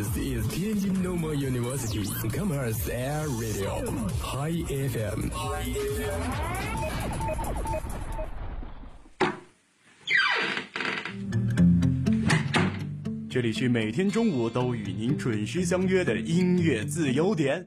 This is Tianjin Normal University Commerce Air Radio High FM。这里是每天中午都与您准时相约的音乐自由点。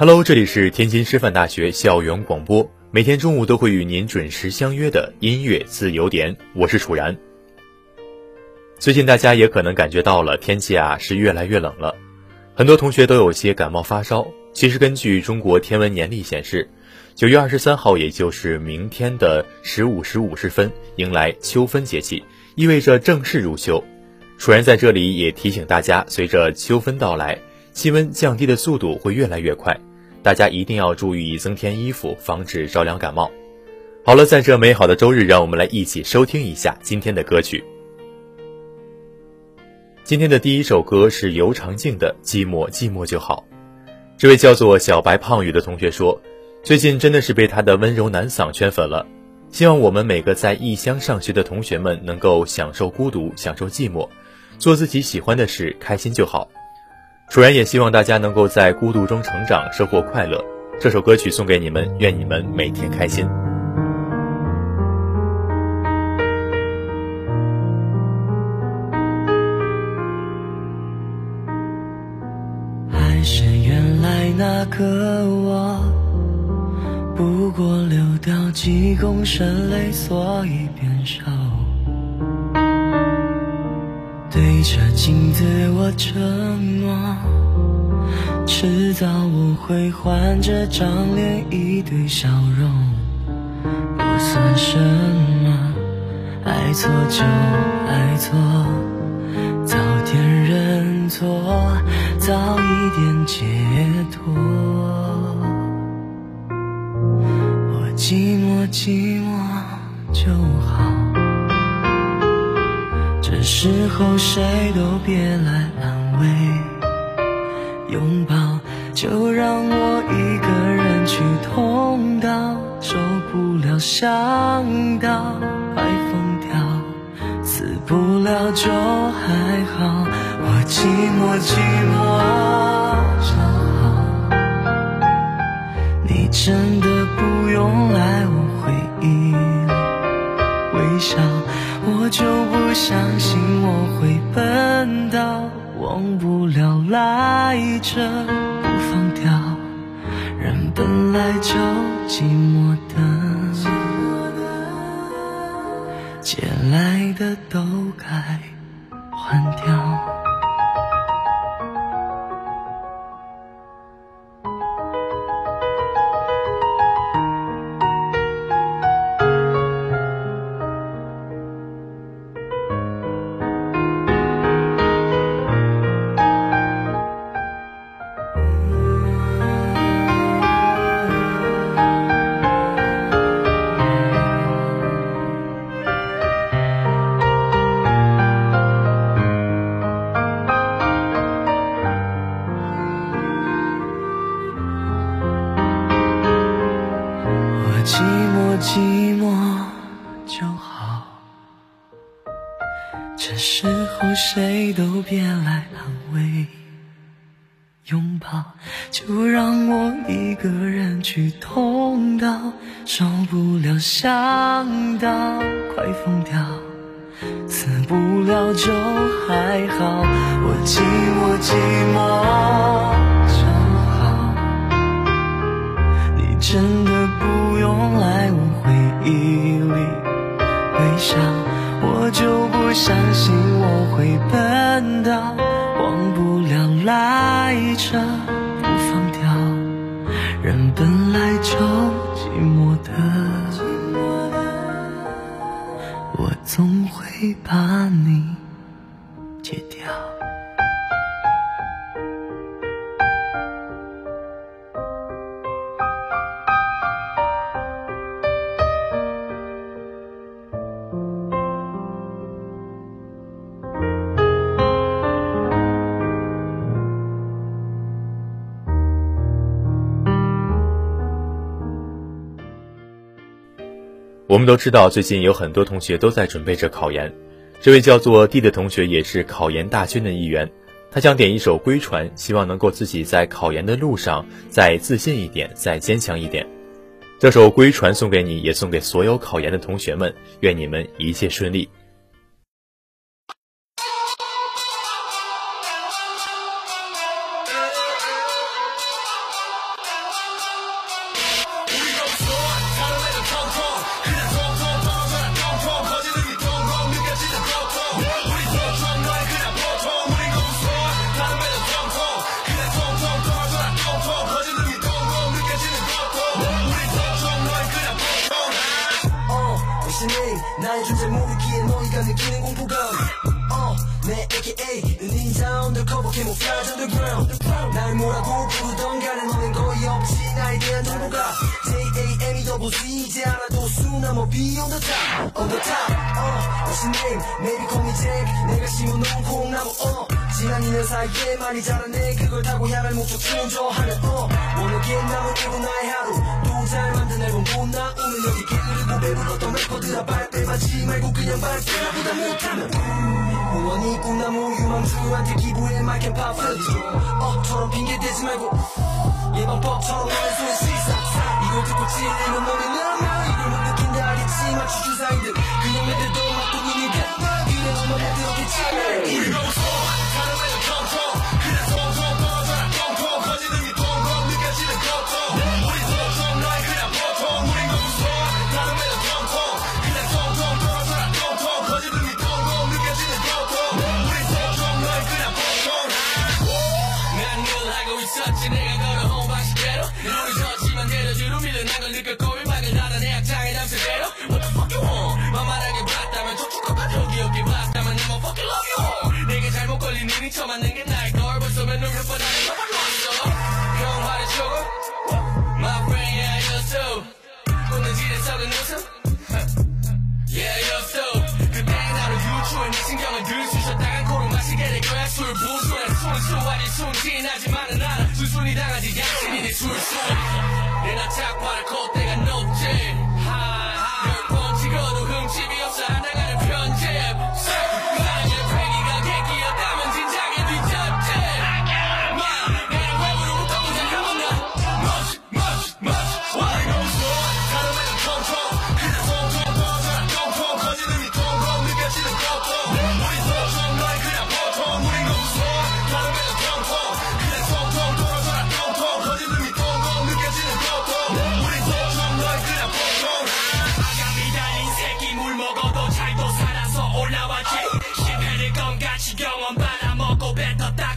Hello，这里是天津师范大学校园广播，每天中午都会与您准时相约的音乐自由点，我是楚然。最近大家也可能感觉到了，天气啊是越来越冷了，很多同学都有些感冒发烧。其实根据中国天文年历显示，九月二十三号，也就是明天的十五时五十分，迎来秋分节气，意味着正式入秋。楚然在这里也提醒大家，随着秋分到来，气温降低的速度会越来越快。大家一定要注意增添衣服，防止着凉感冒。好了，在这美好的周日，让我们来一起收听一下今天的歌曲。今天的第一首歌是尤长靖的《寂寞寂寞就好》。这位叫做小白胖雨的同学说，最近真的是被他的温柔男嗓圈粉了。希望我们每个在异乡上学的同学们能够享受孤独，享受寂寞，做自己喜欢的事，开心就好。楚然也希望大家能够在孤独中成长，收获快乐。这首歌曲送给你们，愿你们每天开心。还是原来那个我，不过流掉几公升泪，所以变瘦。对着镜子承诺，迟早我会换这张脸，一堆笑容，不算什么，爱错就爱错。早点认错，早一点解脱。我寂寞寂寞就好，时候谁都别来安慰，拥抱就让我一个人去痛到受不了，想到快疯掉。死不了就还好，我寂寞寂寞就好。你真的不用来我回忆微笑，我就不相信我会笨到忘不了来着不放掉。人本来就寂寞的。借来的都该还掉。寂寞寂寞就好这时候谁都别来安慰拥抱就让我一个人去痛到受不了想到快疯掉死不了就还好我寂寞寂寞就好你真的从来我回忆里微笑。我就不相信我会笨到忘不了来着不放掉，人本来就寂寞的，我总会把你我们都知道，最近有很多同学都在准备着考研。这位叫做 D 的同学也是考研大军的一员，他想点一首《归船》，希望能够自己在考研的路上再自信一点，再坚强一点。这首《归船》送给你，也送给所有考研的同学们，愿你们一切顺利。 게 A 닌자 언더커버 캐모플라즈 언더그라운드 날 뭐라고 부르던 간에 너는 거의 없지 나에 대한 정보가 J-A-M이 더블 C. 이제 알아도 수나 뭐 beyond the top on the top uh, What's your name? Maybe call me Jack. 내가 심어놓은 콩나무 uh, 지난 2년 사이에 많이 자랐네 그걸 타고 향할 목적 하늘 uh, 원하게 남은 이고 나의 하루. 또 잘 만든 앨범 보나? 오늘 여기 게으르고 배불렀던 래퍼들아 발뺌 하지 말고 그냥 발표보다 못하면. 후원이 꿈나무 유망주한테 기부해 마이크 팝 어처럼 핑계대지 말고 예방법처럼 손에 시삭 이걸 듣고 찔리는 너는 나며 이걸 못 느낀다 알겠지만 주주사인들. 그냥 내들도 막둥이니까 그래 엄마 내들었겠지 우리 알아 순순히 당하지 양심이 내 술술 내나 착화를 콧대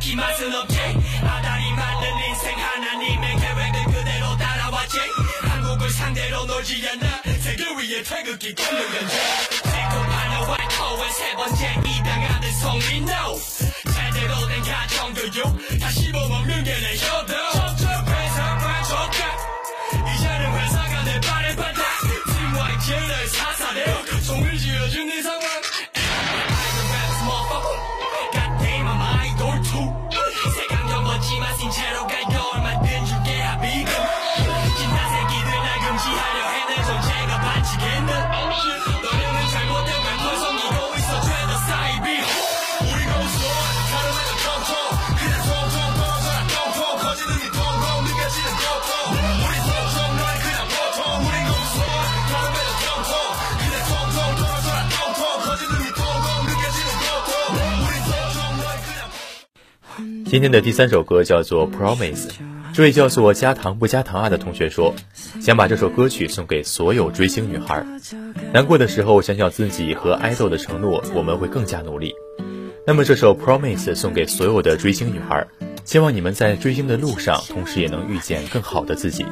딱히 맛은 없지. 아다리 맞는 인생 하나님의 계획을 그대로 따라왔지. 한국을 상대로 놀지 않아 세계 위에 태극기 꽂는 연재 지급하는 와이커의 세 번째 아들 성민 no 제대로 된 가정교육 다 씹어먹는 게내 효도 今天的第三首歌叫做 promise 这位叫做加糖不加糖啊的同学说想把这首歌曲送给所有追星女孩难过的时候想想自己和爱豆的承诺我们会更加努力。那么这首 promise 送给所有的追星女孩希望你们在追星的路上同时也能遇见更好的自己。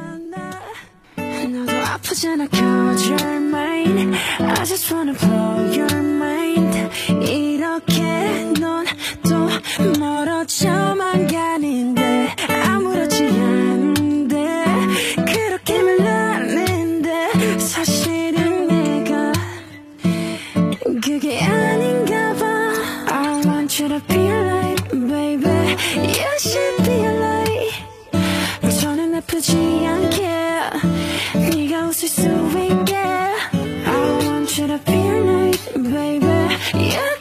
baby You should be right 저는 아프지 않게 네가 웃을 수 있게 I want you to be right baby You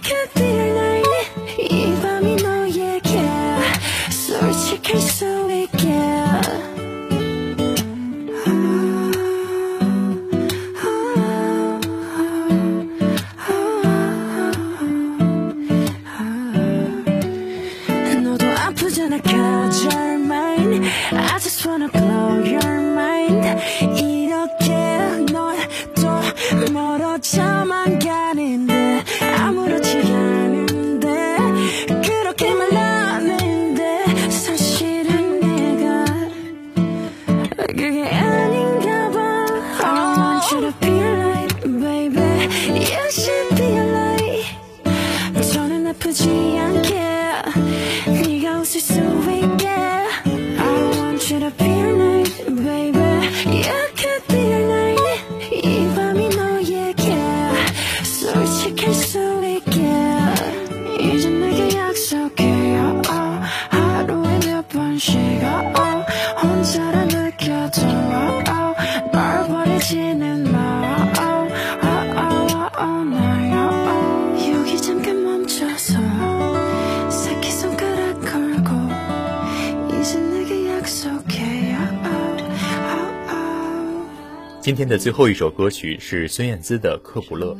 今天的最后一首歌曲是孙燕姿的《克卜勒》。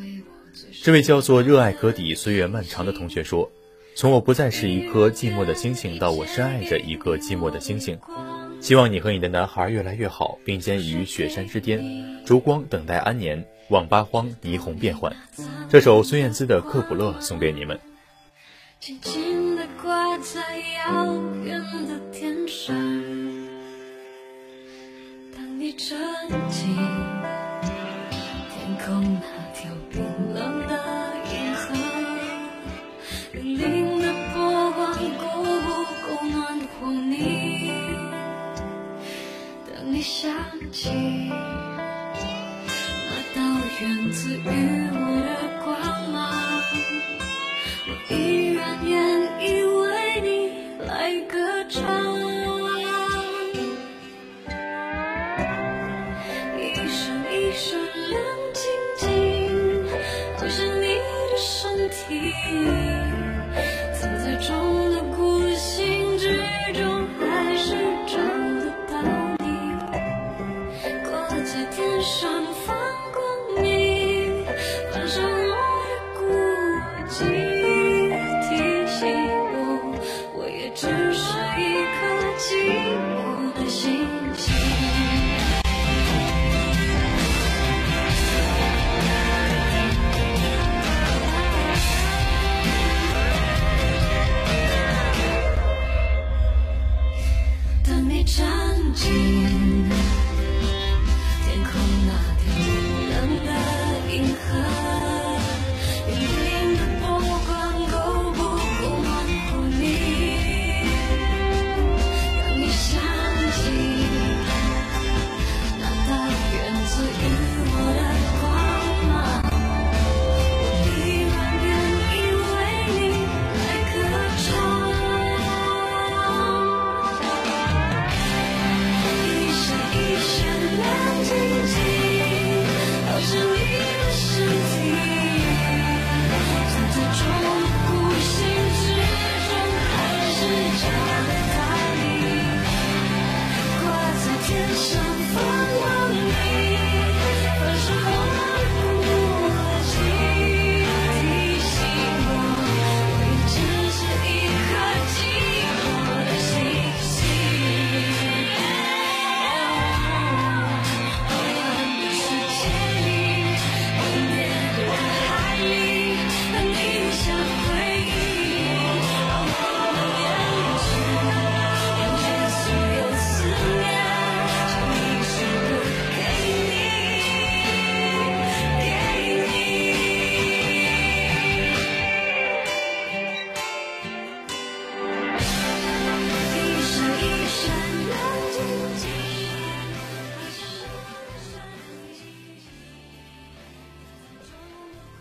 这位叫做“热爱可抵岁月漫长”的同学说：“从我不再是一颗寂寞的星星，到我深爱着一个寂寞的星星。希望你和你的男孩越来越好，并肩于雪山之巅，烛光等待安年，望八荒霓虹变幻。”这首孙燕姿的《克卜勒》送给你们。轻轻地挂在遥远的天沉浸天空那条冰冷的银河，粼粼的波光够不够暖和你？等你想起那道源自于我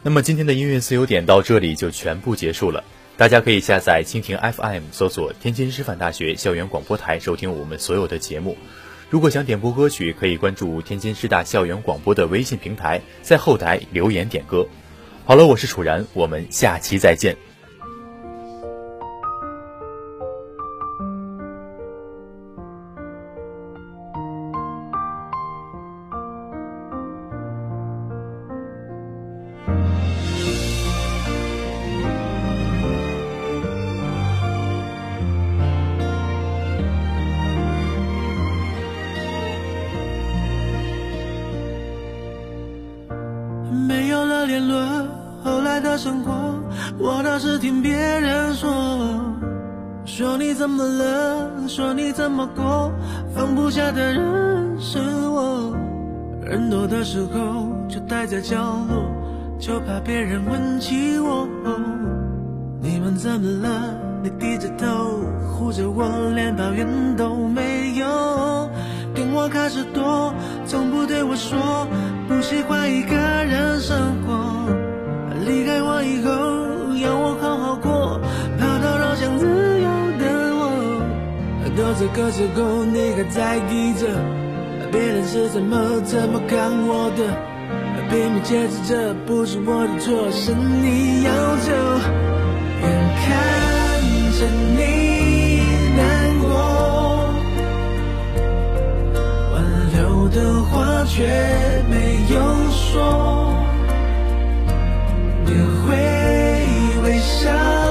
那么今天的音乐自由点到这里就全部结束了。大家可以下载蜻蜓 FM，搜索天津师范大学校园广播台，收听我们所有的节目。如果想点播歌曲，可以关注天津师大校园广播的微信平台，在后台留言点歌。好了，我是楚然，我们下期再见。没有了，后来的生活，我倒是听别人说，说你怎么了，说你怎么过，放不下的人是我。人多的时候就待在角落，就怕别人问起我。你们怎么了？你低着头护着我，连抱怨都没有。跟我开始躲，从不对我说不喜欢一个人生活。以后，要我好好过，跑到老想自由的我。到这个时候，你还在意着别人是怎么怎么看我的，拼命解释这不是我的错，是你要走，眼看着你难过。挽留的话却没有说，想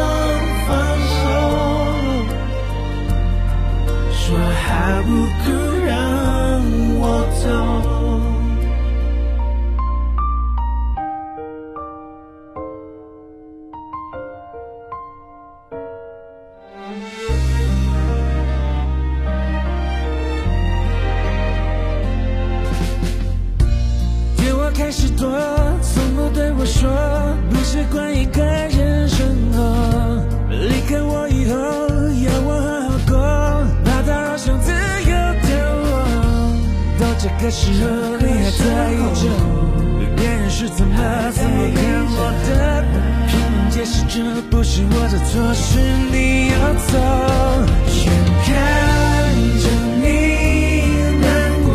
着别人是怎么怎么看我的，拼命解释这不是我的错，是你要走，眼看着你难过。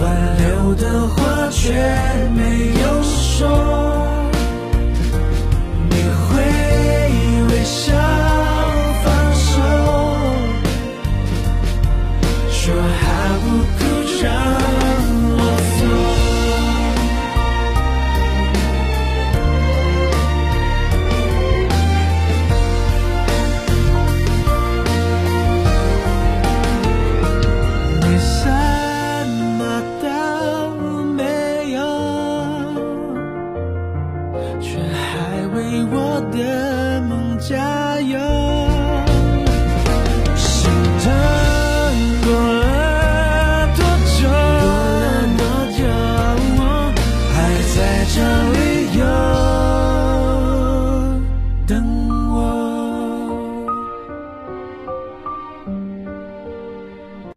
挽留的话却没有说，